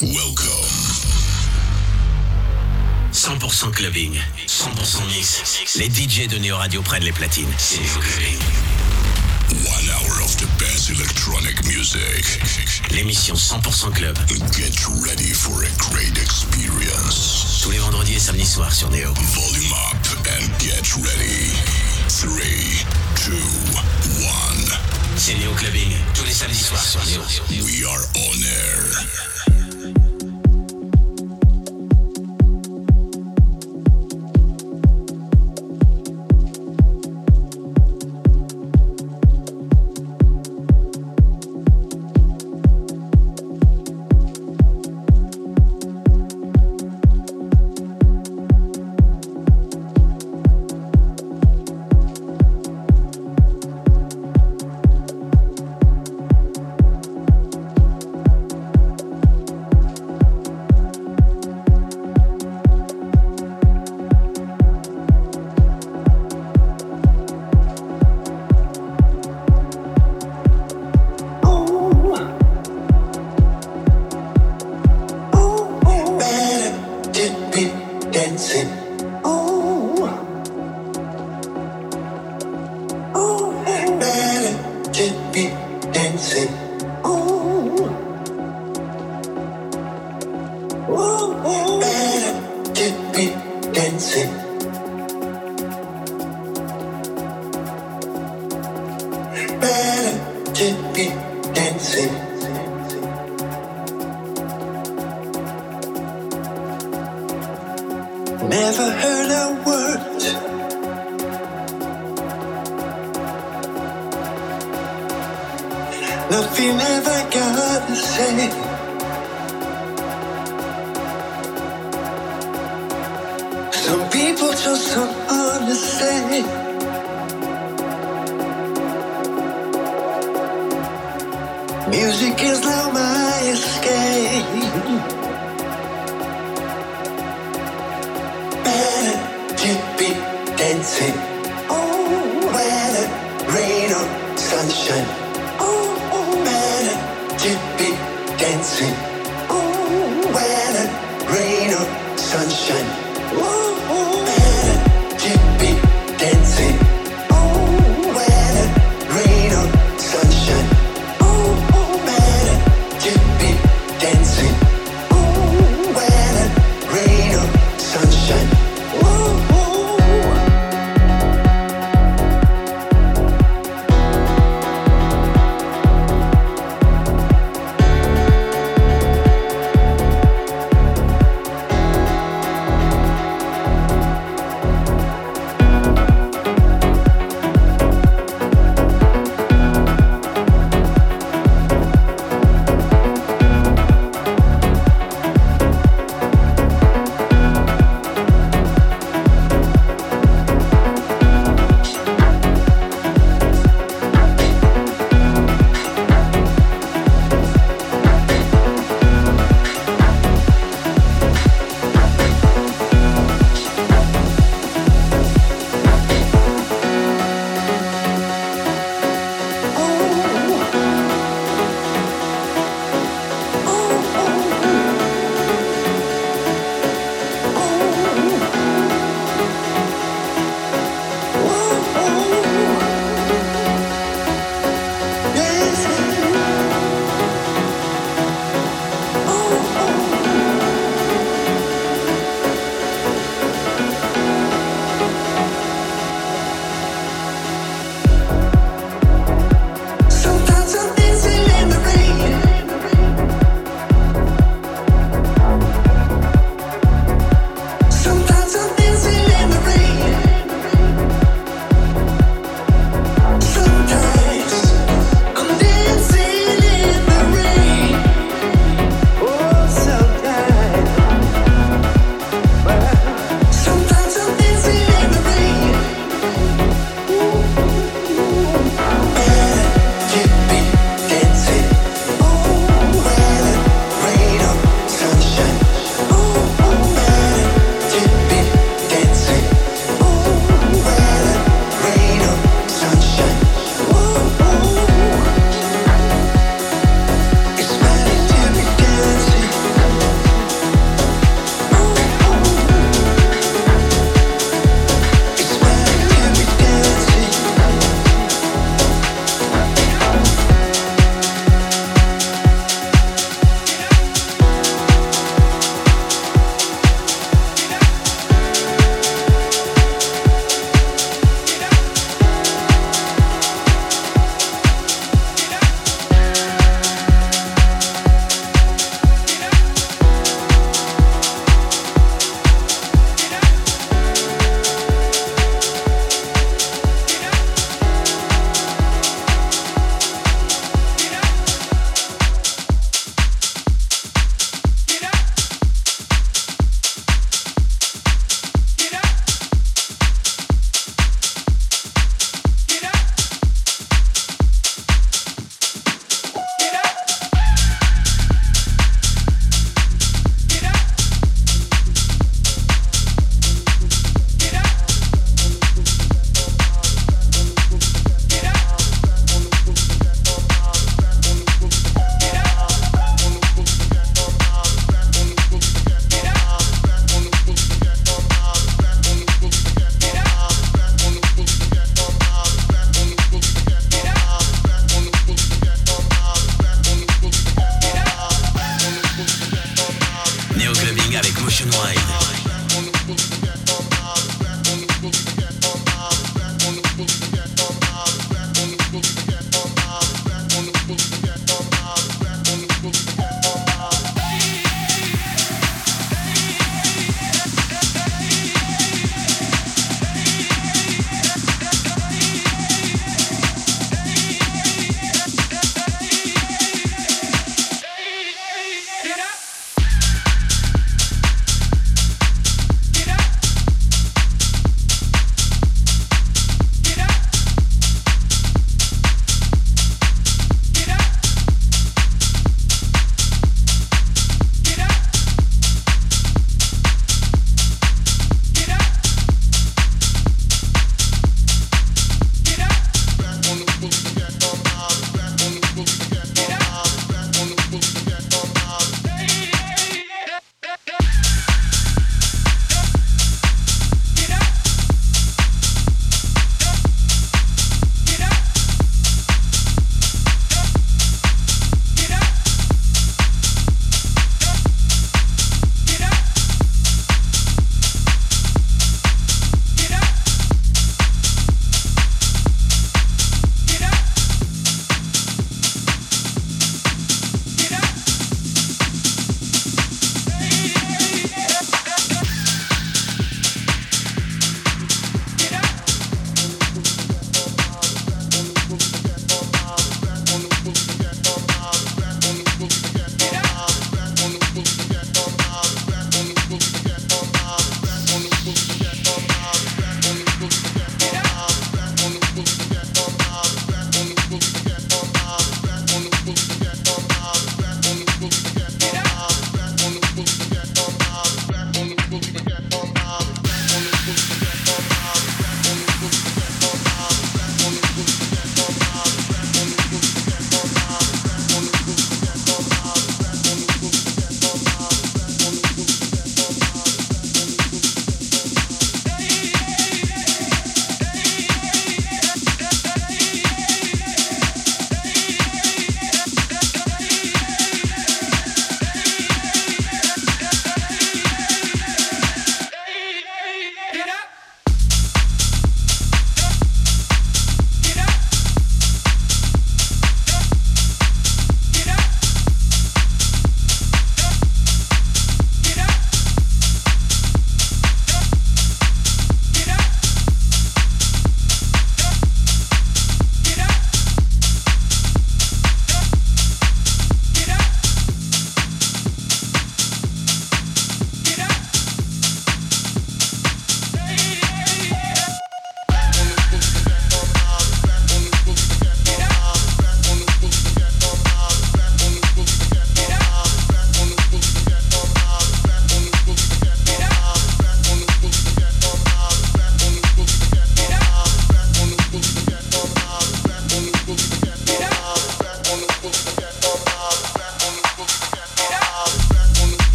Welcome. 100% clubbing, 100% mix. Les DJ de Neo Radio prennent les platines. C'est Clubbing. One hour of the best electronic music. L'émission 100% club. Get ready for a great experience. Tous les vendredis et samedis soirs sur Neo. Volume up and get ready. 3, 2, 1. C'est Neo Clubbing. Tous les samedis soirs sur Neo. We are on air. nothing ever got said. Some people just don't understand. Music is loud.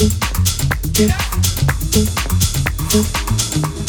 Get up.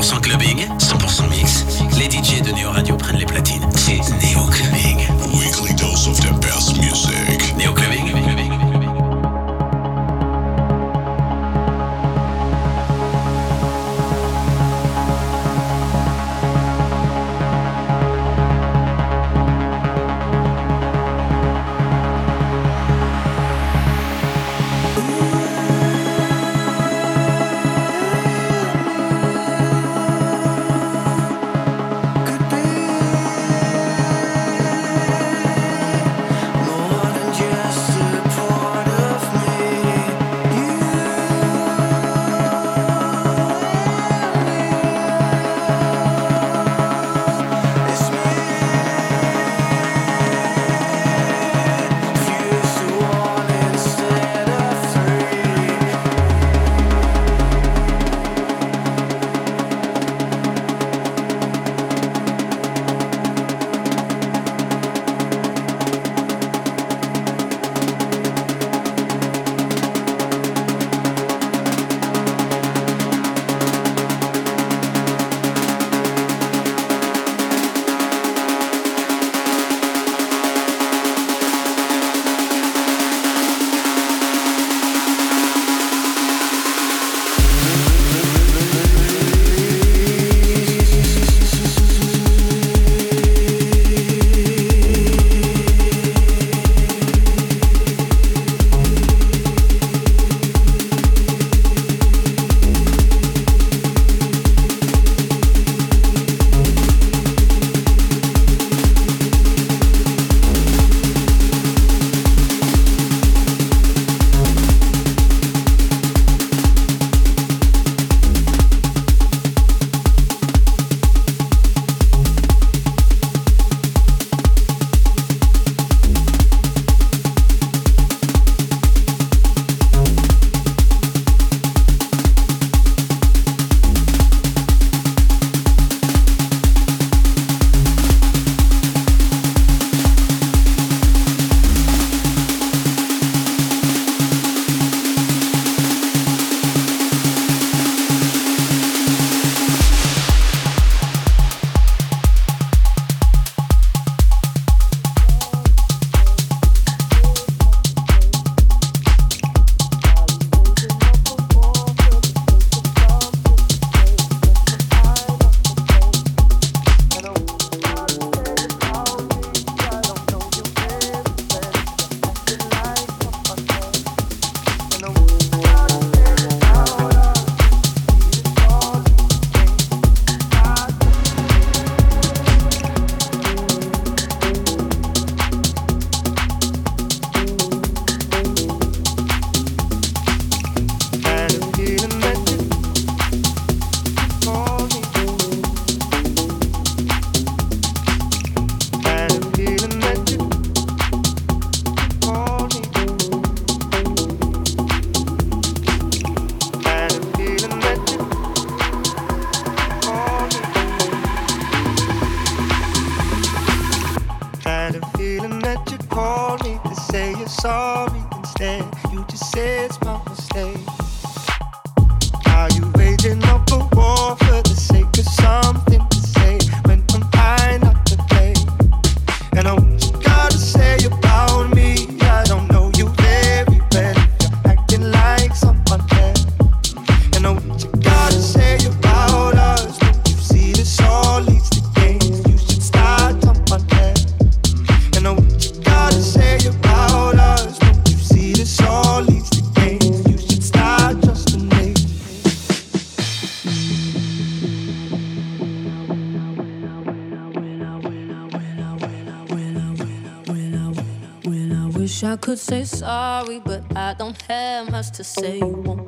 100% clubbing, 100% mix. Les DJ de Neo Radio prennent les platines. C'est Neo Clubbing. Weekly dose of the best music. Say sorry, but I don't have much to say. You won't